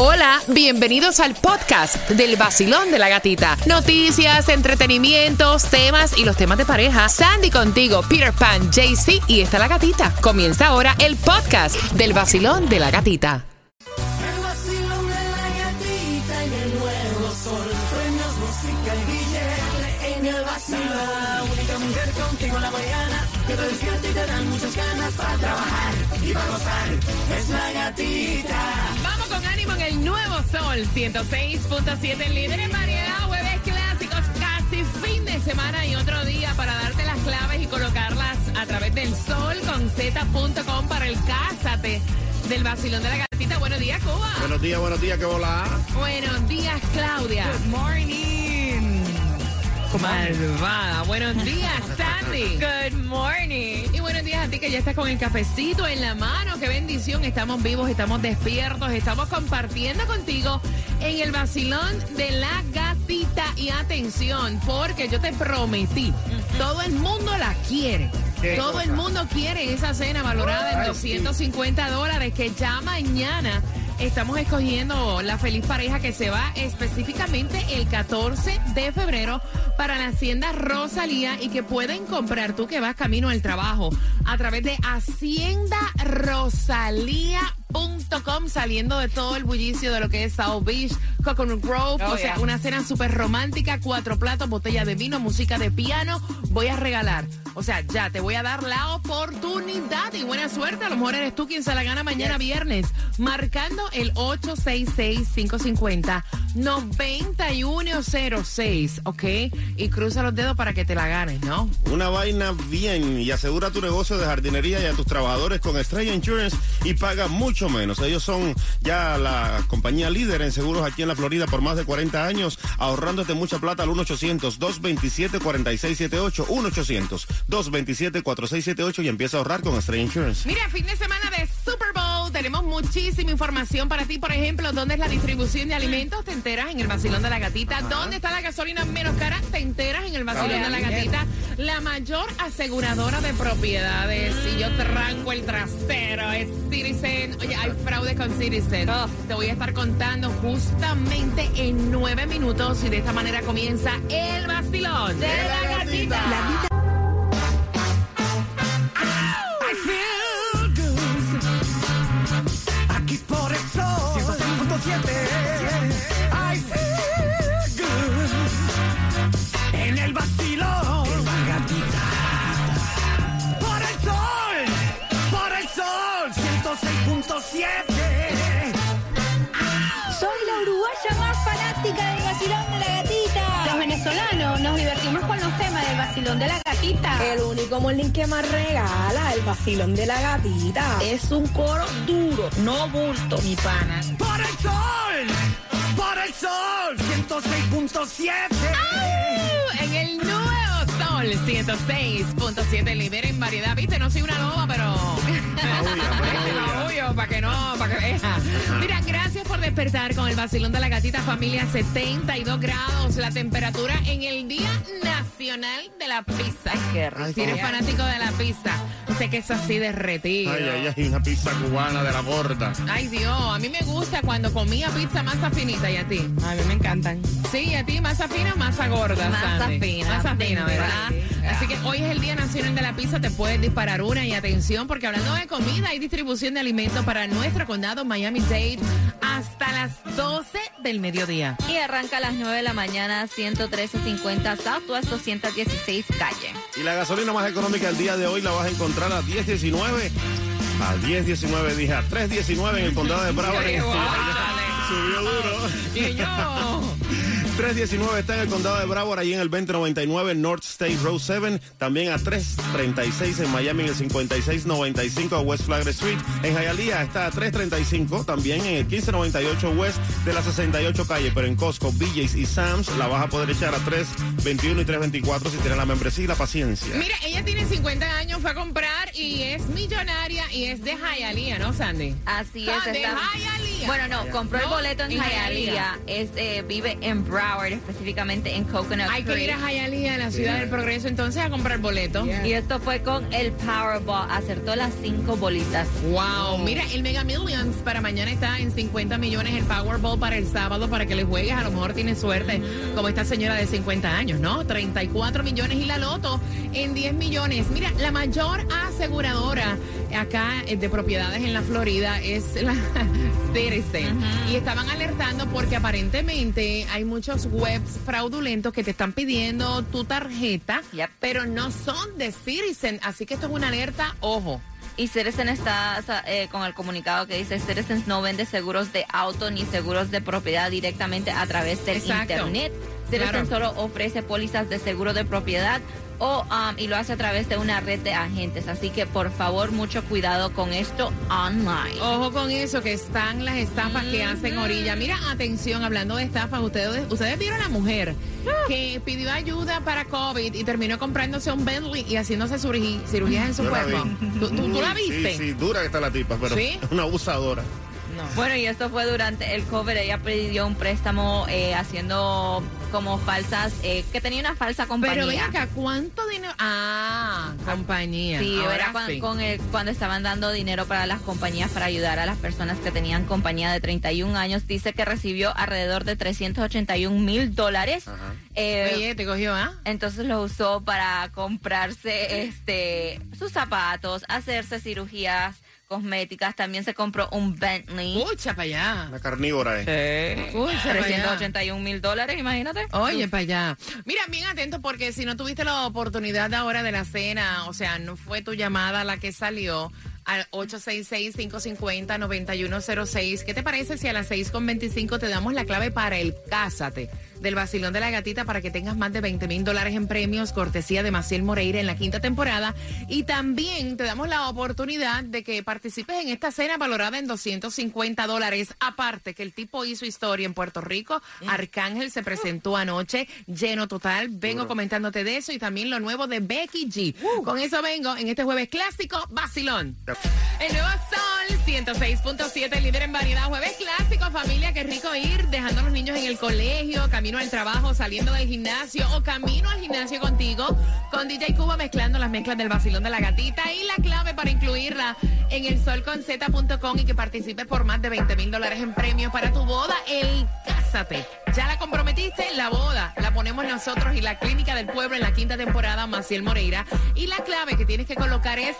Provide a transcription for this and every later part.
Hola, bienvenidos al podcast del vacilón de la gatita. Noticias, entretenimientos, temas y los temas de pareja. Sandy contigo, Peter Pan, JC y está la gatita. Comienza ahora el podcast del vacilón de la gatita. Única mujer contigo la mañana y te dan muchas ganas para trabajar y para gozar. Es la gatita. El nuevo sol 106.7, líder en variedad, jueves clásicos, casi fin de semana y otro día para darte las claves y colocarlas a través del sol con z.com para el Cásate del vacilón de la gatita. Buenos días, Cuba. Buenos días, buenos días, ¿qué volá? Buenos días, Claudia. Good morning. Malvada. Buenos días, Sandy. Good morning. Y buenos días a ti que ya estás con el cafecito en la mano. Qué bendición. Estamos vivos, estamos despiertos, estamos compartiendo contigo en el vacilón de la gatita. Y atención, porque yo te prometí, todo el mundo la quiere. ¿Qué Todo cosa? el mundo quiere esa cena valorada en Ay, 250 dólares que ya mañana estamos escogiendo la feliz pareja que se va específicamente el 14 de febrero para la Hacienda Rosalía y que pueden comprar tú que vas camino al trabajo a través de haciendarosalía.com saliendo de todo el bullicio de lo que es South Beach, Coconut Grove, Oh, o sea, yeah. una cena súper romántica, cuatro platos, botella de vino, música de piano, voy a regalar. O sea, ya te voy a dar la oportunidad y buena suerte. A lo mejor eres tú quien se la gana mañana viernes, marcando el 866-550-9106, ¿ok? Y cruza los dedos para que te la ganes, ¿no? Una vaina bien y asegura tu negocio de jardinería y a tus trabajadores con Estrella Insurance y paga mucho menos. Ellos son ya la compañía líder en seguros aquí en la Florida por más de 40 años, ahorrándote mucha plata al 1-800-227-4678. 1-800-227-4678 y empieza a ahorrar con Estrella Insurance. Mira, fin de semana de Super Tenemos muchísima información para ti. Por ejemplo, ¿dónde es la distribución de alimentos? Te enteras en el vacilón de la gatita. ¿Dónde está la gasolina menos cara? Te enteras en el vacilón de la gatita. La mayor aseguradora de propiedades. Si yo tranco el trasero, es Citizen. Oye, hay fraude con Citizen. Te voy a estar contando justamente en nueve minutos. Y de esta manera comienza el vacilón de la gatita. I vacilón de la gatita. El único morning que más regala el vacilón de la gatita. Es un coro duro, no bulto, mi pana. Por el sol. Por el sol. 106.7. En el nuevo Sol 106.7 líder en variedad. Viste, no soy una loba, pero. Obvio, para que no, para que vea. Mira, gracias por despertar con el vacilón de la gatita familia 72 grados. La temperatura en el Día Nacional de la Pizza. qué rico. Si eres fanático de la pizza, sé que es así derretido. Ay, ay, ay, una pizza cubana de la gorda. Ay, Dios, a mí me gusta cuando comía pizza masa finita y a ti. A mí me encantan. Sí, ¿y a ti masa fina o masa gorda? Masa Sandy? fina, Masa fina, ¿verdad? Así que hoy es el Día Nacional de la Pizza, te puedes disparar una y atención, porque hablando de comida y distribución de alimentos para nuestro condado Miami-Dade hasta las 12 del mediodía. Y arranca a las 9 de la mañana, 113.50 Southwest 216 calle. Y la gasolina más económica el día de hoy la vas a encontrar a 10.19. A 10.19, dije a 3.19 en el condado de Broward. Subió duro. Y yo, 319 está en el condado de Broward, ahí en el 2099 North State Road 7. También a 336 en Miami, en el 5695 a West Flagler Street. En Hialeah está a 335, también en el 1598 West de la 68 calle. Pero en Costco, BJ's y Sam's la vas a poder echar a 321 y 324 si tienes la membresía y la paciencia. mira, ella tiene 50 años, fue a comprar y es millonaria y es de Hialeah, ¿no, Sandy? Así Ah, es. de está- Hialeah. Bueno, no, compró el boleto en en Hialeah. Hialeah. Es, eh, vive en Broward, específicamente en Coconut Hay que ir a Hialeah, en la ciudad del progreso, entonces a comprar boleto. Y esto fue con el Powerball. Acertó las cinco bolitas. Wow, mira, el Mega Millions para mañana está en 50 millones, el Powerball para el sábado para que le juegues, a lo mejor tienes suerte, como esta señora de 50 años, ¿no? 34 millones y la loto en 10 millones. Mira, la mayor aseguradora acá eh, de propiedades en la Florida es la Citizen. Y estaban alertando porque aparentemente hay muchos webs fraudulentos que te están pidiendo tu tarjeta, Yep. pero no son de Citizen, así que esto es una alerta, ojo. Y Citizen está eh, con el comunicado que dice Citizen no vende seguros de auto ni seguros de propiedad directamente a través del Exacto. internet. Citizen Claro. solo ofrece pólizas de seguro de propiedad o um, y lo hace a través de una red de agentes. Así que por favor mucho cuidado con esto online. Ojo con eso, que están las estafas que hacen orilla. Mira, atención, hablando de estafas, ustedes, ustedes vieron a la mujer que pidió ayuda para COVID y terminó comprándose un Bentley y haciéndose cirugí- cirugías en su Yo cuerpo. ¿Tú, tú- tú la Sí, viste? Sí, dura que está la tipa, pero ¿Sí? es una abusadora. Bueno, y esto fue durante el COVID. Ella pidió un préstamo eh, haciendo como falsas, eh, que tenía una falsa compañía. Pero ven acá, ¿cuánto dinero? Ah, compañía. Sí, Ahora era cuan- sí. con el- cuando estaban dando dinero para las compañías para ayudar a las personas que tenían compañía de 31 años. Dice que recibió alrededor de 381 mil dólares. Eh, Oye, te cogió, ¿ah? entonces lo usó para comprarse este sus zapatos, hacerse cirugías cosméticas. También se compró un Bentley. Pucha para allá. Una carnívora, ¿eh? Pucha para allá. 381 mil dólares, imagínate. Oye, para allá. Mira, bien atento porque si no tuviste la oportunidad ahora de la cena, o sea, no fue tu llamada la que salió al 866-550-9106. ¿Qué te parece si a las 6.25 te damos la clave para el Cásate del Basilón de la Gatita para que tengas más de 20 mil dólares en premios, cortesía de Maciel Moreira en la quinta temporada? Y también te damos la oportunidad de que participes en esta cena valorada en 250 dólares. Aparte que el tipo hizo historia en Puerto Rico, Arcángel se presentó anoche, lleno total. Vengo comentándote de eso y también lo nuevo de Becky G. Con eso vengo en este jueves clásico, Basilón. El nuevo Sol 106.7, líder en variedad. Jueves clásico, familia, qué rico ir dejando a los niños en el colegio, camino al trabajo, saliendo del gimnasio o camino al gimnasio contigo, con DJ Cuba mezclando las mezclas del vacilón de la gatita y la clave para incluirla en el solconz.com y que participes por más de 20 mil dólares en premios para tu boda, el Cásate. Ya la comprometiste, la boda la ponemos nosotros y la clínica del pueblo en la quinta temporada, Maciel Moreira. Y la clave que tienes que colocar es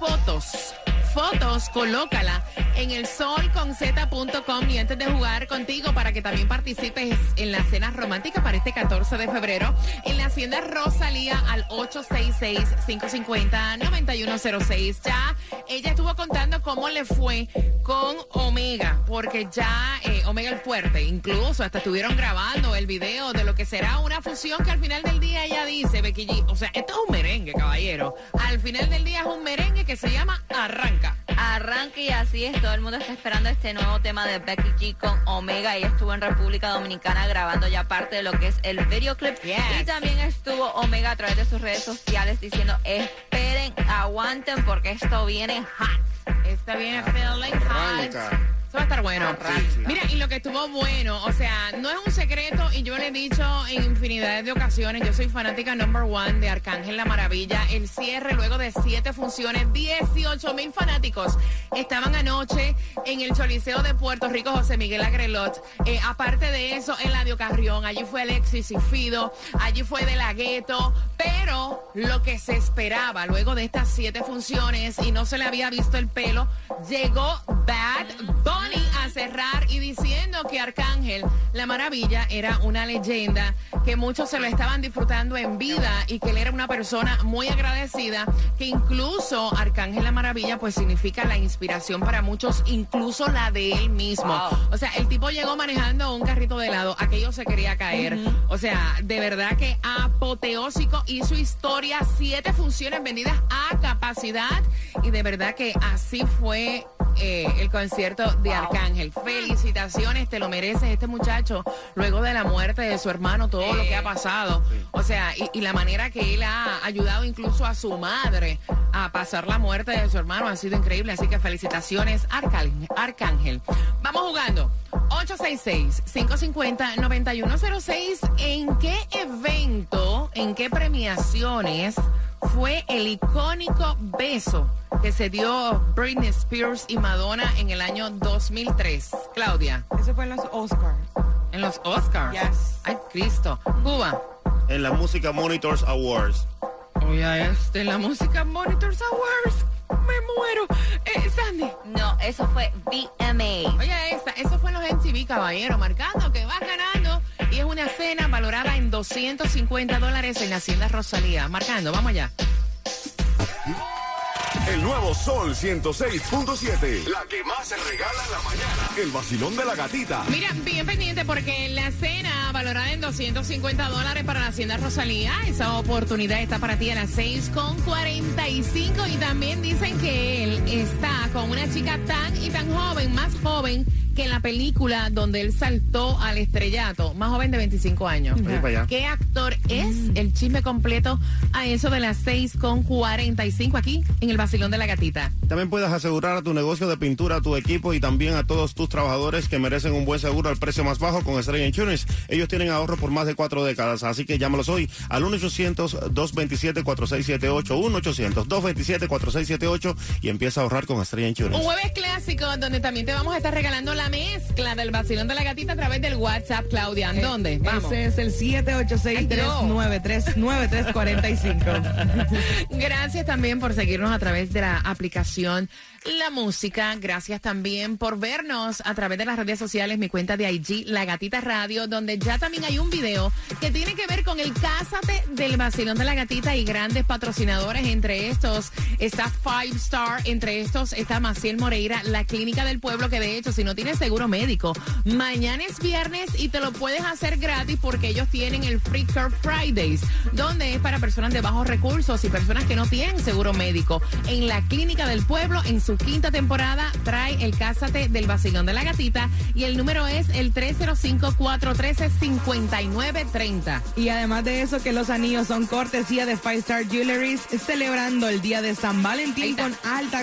fotos. Fotos, colócala en el solconz.com y antes de jugar contigo para que también participes en la cena romántica para este 14 de febrero en la Hacienda Rosalía al 866-550-9106. Ya ella estuvo contando cómo le fue con Omega, porque ya eh, Omega el fuerte, incluso hasta estuvieron grabando el video de lo que será una fusión que al final del día ella dice, Becky G, o sea, esto es un merengue, caballero. Al final del día es un merengue que se llama Arranca. Arranque y así es, todo el mundo está esperando este nuevo tema de Becky G con Omega. Ella estuvo en República Dominicana grabando ya parte de lo que es el videoclip. Yes. Y también estuvo Omega a través de sus redes sociales diciendo, esperen, aguanten porque esto viene hot. Está bien, feeling hot. Eso va a estar bueno. Sí. Mira, y lo que estuvo bueno, o sea, no es un secreto y yo le he dicho en infinidad de ocasiones, yo soy fanática number one de Arcángel La Maravilla. El cierre luego de siete funciones, 18 mil fanáticos estaban anoche en el Choliseo de Puerto Rico José Miguel Agrelot. Eh, aparte de eso, en Ladio Carrión, allí fue Alexis y Fido, allí fue De La Ghetto, pero lo que se esperaba luego de estas siete funciones y no se le había visto el pelo, llegó Bad Bunny a cerrar y diciendo que Arcángel, la maravilla, era una leyenda, que muchos se lo estaban disfrutando en vida y que él era una persona muy agradecida, que incluso Arcángel la maravilla pues significa la inspiración para muchos, incluso la de él mismo. Wow. O sea, el tipo llegó manejando un carrito de helado, aquello se quería caer. O sea, de verdad que apoteósico hizo historia, siete funciones vendidas a capacidad y de verdad que así fue eh, el concierto de Arcángel. Felicitaciones, te lo mereces este muchacho luego de la muerte de su hermano, todo lo que ha pasado. O sea, y, y la manera que él ha ayudado incluso a su madre a pasar la muerte de su hermano ha sido increíble. Así que felicitaciones, Arcángel. Arcángel. Vamos jugando. 866-550-9106. ¿En qué evento, en qué premiaciones fue el icónico beso que se dio Britney Spears y Madonna en el año 2003? Claudia, Eso fue en los Oscars. en los Oscars. Yes. Ay, Cristo. Cuba. En la Música Monitors Awards. Oye, este, la música Monitors Awards. Me muero. Eh, Sandy. No, eso fue VMA. Oye, esta, eso fue en los MTV, caballero, marcando que vas ganando. Y es una cena valorada en 250 dólares en la Hacienda Rosalía. Marcando, vamos allá. El nuevo Sol 106.7. La que más se regala en la mañana. El vacilón de la gatita. Mira, bien pendiente porque la cena valorada en 250 dólares para la Hacienda Rosalía, esa oportunidad está para ti a las 6 con 45 y también dicen que él está con una chica tan y tan joven, más joven que en la película donde él saltó al estrellato, más joven de 25 años. ¿Qué actor es? El chisme completo a eso de las 6 con 45 aquí en el Basilón de la Gatita. También puedes asegurar a tu negocio de pintura, a tu equipo y también a todos tus trabajadores que merecen un buen seguro al precio más bajo con Estrella Insurance. Ellos tienen ahorro por más de cuatro décadas, así que llámalos hoy al 1-800-227-4678, 1-800-227-4678 y empieza a ahorrar con Estrella Un Insurance. jueves clásico donde también te vamos a estar regalando la mezcla del vacilón de la gatita a través del WhatsApp, Claudia. ¿En ¿Dónde? Vamos. Ese es el 786-393-9345. Gracias también por seguirnos a través de la aplicación La Música. Gracias también por vernos a través de las redes sociales, mi cuenta de IG, La Gatita Radio, donde ya también hay un video que tiene que ver con el Cásate del Vacilón de la Gatita y grandes patrocinadores. Entre estos está Five Star, entre estos está Maciel Moreira, la Clínica del Pueblo, que de hecho, si no tienes seguro médico, mañana es viernes y te lo puedes hacer gratis porque ellos tienen el Free Care Fridays, donde es para personas de bajos recursos y personas que no tienen seguro médico. En la Clínica del Pueblo, en su quinta temporada, trae el Cásate del Vacilón de la Gatita y el número es el 305-413-5930. Y además de eso, que los anillos son cortesía de Five Star Jewelry, celebrando el día de San Valentín con alta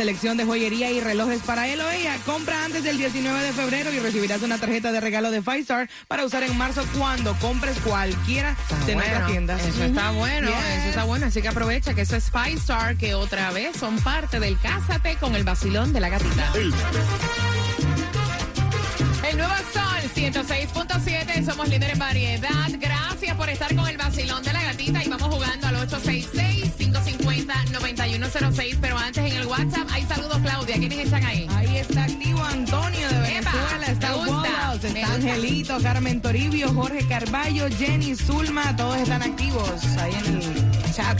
selección de joyería y relojes para él o ella. Compra antes del 19 de febrero y recibirás una tarjeta de regalo de Five Star para usar en marzo cuando compres cualquiera de nuestras tiendas. Eso está bueno, Yes. eso está bueno. Así que aprovecha que eso es Five Star, que otra vez son parte del Cásate con el vacilón de la gatita. El- El nuevo Sol 106.7, somos líderes en variedad. Gracias por estar con el vacilón de la gatita y vamos jugando al 866-550-9106. WhatsApp hay saludos, Claudia. ¿Quiénes están ahí? Ahí está activo Antonio de Venezuela, está Wallace, está. Angelito, Carmen Toribio, Jorge Carballo, Jenny Zulma, todos están activos ahí en el chat.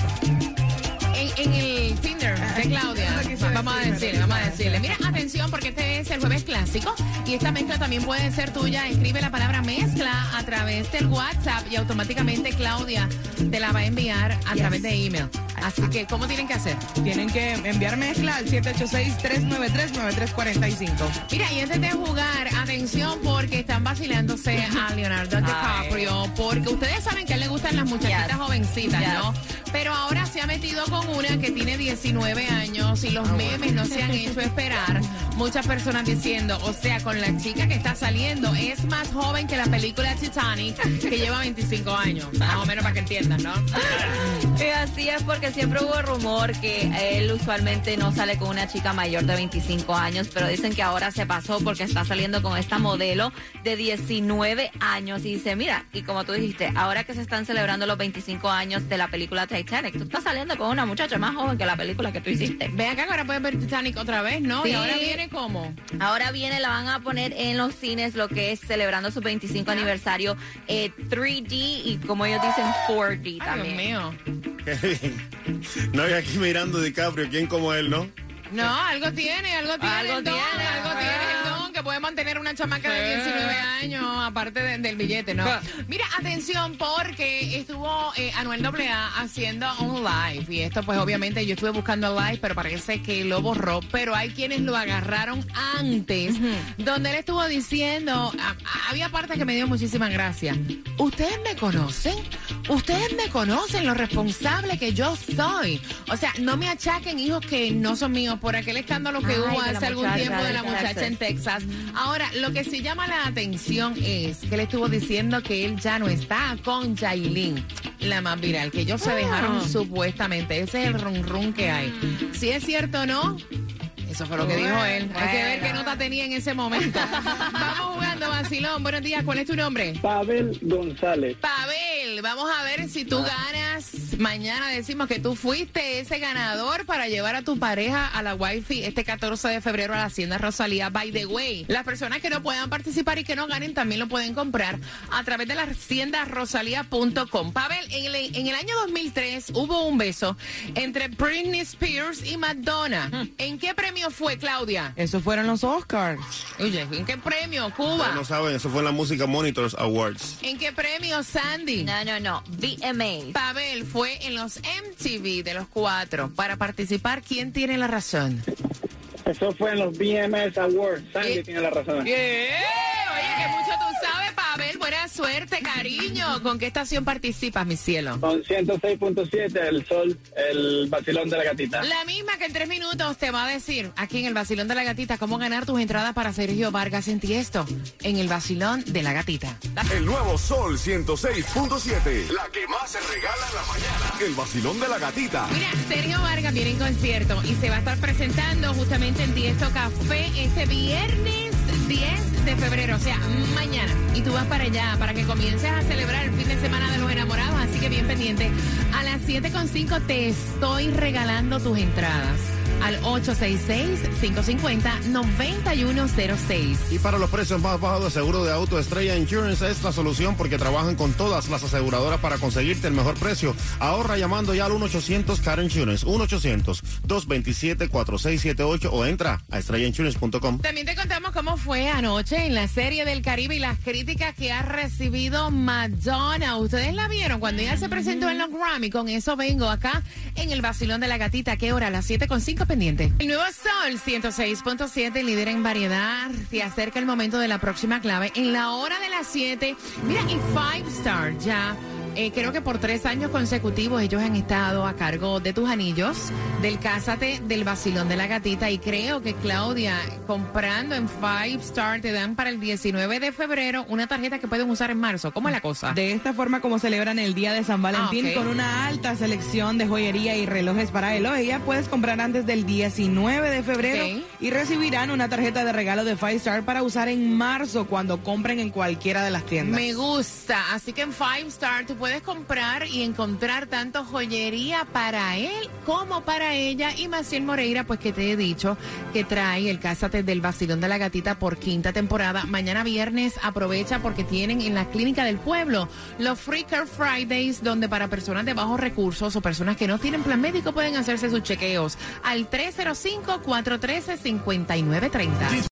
En, en el Tinder de Claudia. Vamos a decir, decirle, vamos a decirle. Mira, atención, porque este jueves clásico y esta mezcla también puede ser tuya. Escribe la palabra mezcla a través del WhatsApp y automáticamente Claudia te la va a enviar a través de email. Así que, ¿cómo tienen que hacer? Tienen que enviar mezcla al 786-393-9345. Mira, y antes de jugar, atención porque están vacilándose a Leonardo DiCaprio, porque ustedes saben que a él le gustan las muchachitas Yes. jovencitas, ¿no? Pero ahora se ha metido con una que tiene 19 años y los memes no se han hecho esperar. Muchas personas diciendo, o sea, con la chica que está saliendo, es más joven que la película Titanic, que lleva 25 años. Más o menos para que entiendan, ¿no? Y así es porque siempre hubo rumor que él usualmente no sale con una chica mayor de 25 años, pero dicen que ahora se pasó porque está saliendo con esta modelo de 19 años y dice, mira, y como tú dijiste, ahora que se están celebrando los 25 años de la película Titanic, tú estás saliendo con una muchacha más joven que la película que tú hiciste. Ve acá que ahora puedes ver Titanic otra vez, ¿no? Y Sí. ahora viene como. Ahora viene, la van a poner en los cines, lo que es celebrando su 25 aniversario eh, 3D y como ellos dicen 4D Ay, Dios también. mío. Qué bien. No hay aquí mirando DiCaprio, ¿quién como él, no? No, algo tiene, algo tiene Algo el don, tiene, algo tiene que puede mantener una chamaca de 19 años, aparte de- del billete, ¿no? Mira, atención, porque estuvo eh, Anuel AA haciendo un live. Y esto, pues, obviamente, yo estuve buscando el live, pero parece que lo borró. Pero hay quienes lo agarraron antes, donde él estuvo diciendo, a- a- había partes que me dio muchísima gracia. ¿Ustedes me conocen? ¿Ustedes me conocen lo responsable que yo soy? O sea, no me achaquen hijos que no son míos por aquel escándalo que Ay, hubo hace algún tiempo de la muchacha en Texas. Ahora, lo que sí llama la atención es que él estuvo diciendo que él ya no está con Jailin, la más viral, que ellos se dejaron supuestamente. Ese es el run run que hay. Si es cierto o no, eso fue lo que dijo él. Hay que ver qué nota tenía en ese momento. Vamos jugando, vacilón. Buenos días, ¿cuál es tu nombre? Pavel González. Pavel, vamos a ver si tú ganas. Mañana decimos que tú fuiste ese ganador para llevar a tu pareja a la wifi este 14 de febrero a la Hacienda Rosalía. By the way, las personas que no puedan participar y que no ganen también lo pueden comprar a través de la haciendarosalía.com. Pavel, en el, en el año 2003 hubo un beso entre Britney Spears y Madonna. ¿En qué premio fue, Claudia? Esos fueron los Oscars. Oye, ¿en qué premio, Ustedes Cuba? no saben, eso fue en la Música Monitors Awards. ¿En qué premio, Sandy? No, no, no. VMA. Pavel fue en los MTV de los cuatro. Para participar, ¿quién tiene la razón? Eso fue en los BMS Awards. Sandy tiene la razón. Oye, que mucho tú sabes, Pavel. Buena suerte, cariño. ¿Con qué estación participas, mi cielo? Con 106.7, el sol, el vacilón de la gatita. La misma que en tres minutos te va a decir aquí en el Vacilón de la Gatita cómo ganar tus entradas para Sergio Vargas en Tiesto en el Vacilón de la Gatita. El nuevo Sol 106.7. La que más se regala en la mañana. El vacilón de la gatita. Mira, Sergio Vargas viene en concierto y se va a estar presentando justamente en Tiesto Café este viernes 10 de febrero, o sea, mañana. Y tú vas para allá para que comiences a celebrar el fin de semana de los enamorados, así que bien pendiente. A las 7.5 te estoy regalando tus entradas al 866-550-9106. Y para los precios más bajos de seguro de auto, Estrella Insurance es la solución porque trabajan con todas las aseguradoras para conseguirte el mejor precio. Ahorra llamando ya al 1-800-CAR Insurance, 1-800-227-4678 o entra a estrellainsurance.com. También te contamos cómo fue anoche en la serie del Caribe y las críticas que ha recibido Madonna. Ustedes la vieron cuando ella se presentó en los Grammy. Con eso vengo acá en el Basilón de la Gatita. ¿Qué hora? A las 7.5 El nuevo Sol 106.7, líder en variedad. Se acerca el momento de la próxima clave. En la hora de las 7. Mira, y Five Star ya. Eh, creo que por tres años consecutivos ellos han estado a cargo de tus anillos, del Cásate, del Basilón de la Gatita. Y creo que Claudia, comprando en Five Star, te dan para el 19 de febrero una tarjeta que pueden usar en marzo. ¿Cómo es la cosa? De esta forma como celebran el Día de San Valentín Ah, con una alta selección de joyería y relojes para Elogia, puedes comprar antes del 19 de febrero y recibirán una tarjeta de regalo de Five Star para usar en marzo cuando compren en cualquiera de las tiendas. Me gusta. Así que en Five Star tú puedes comprar y encontrar tanto joyería para él como para ella. Y Maciel Moreira, pues que te he dicho que trae el Cásate del Basilón de la Gatita por quinta temporada. Mañana viernes aprovecha porque tienen en la Clínica del Pueblo los Free Care Fridays, donde para personas de bajos recursos o personas que no tienen plan médico pueden hacerse sus chequeos al 305-413-5930.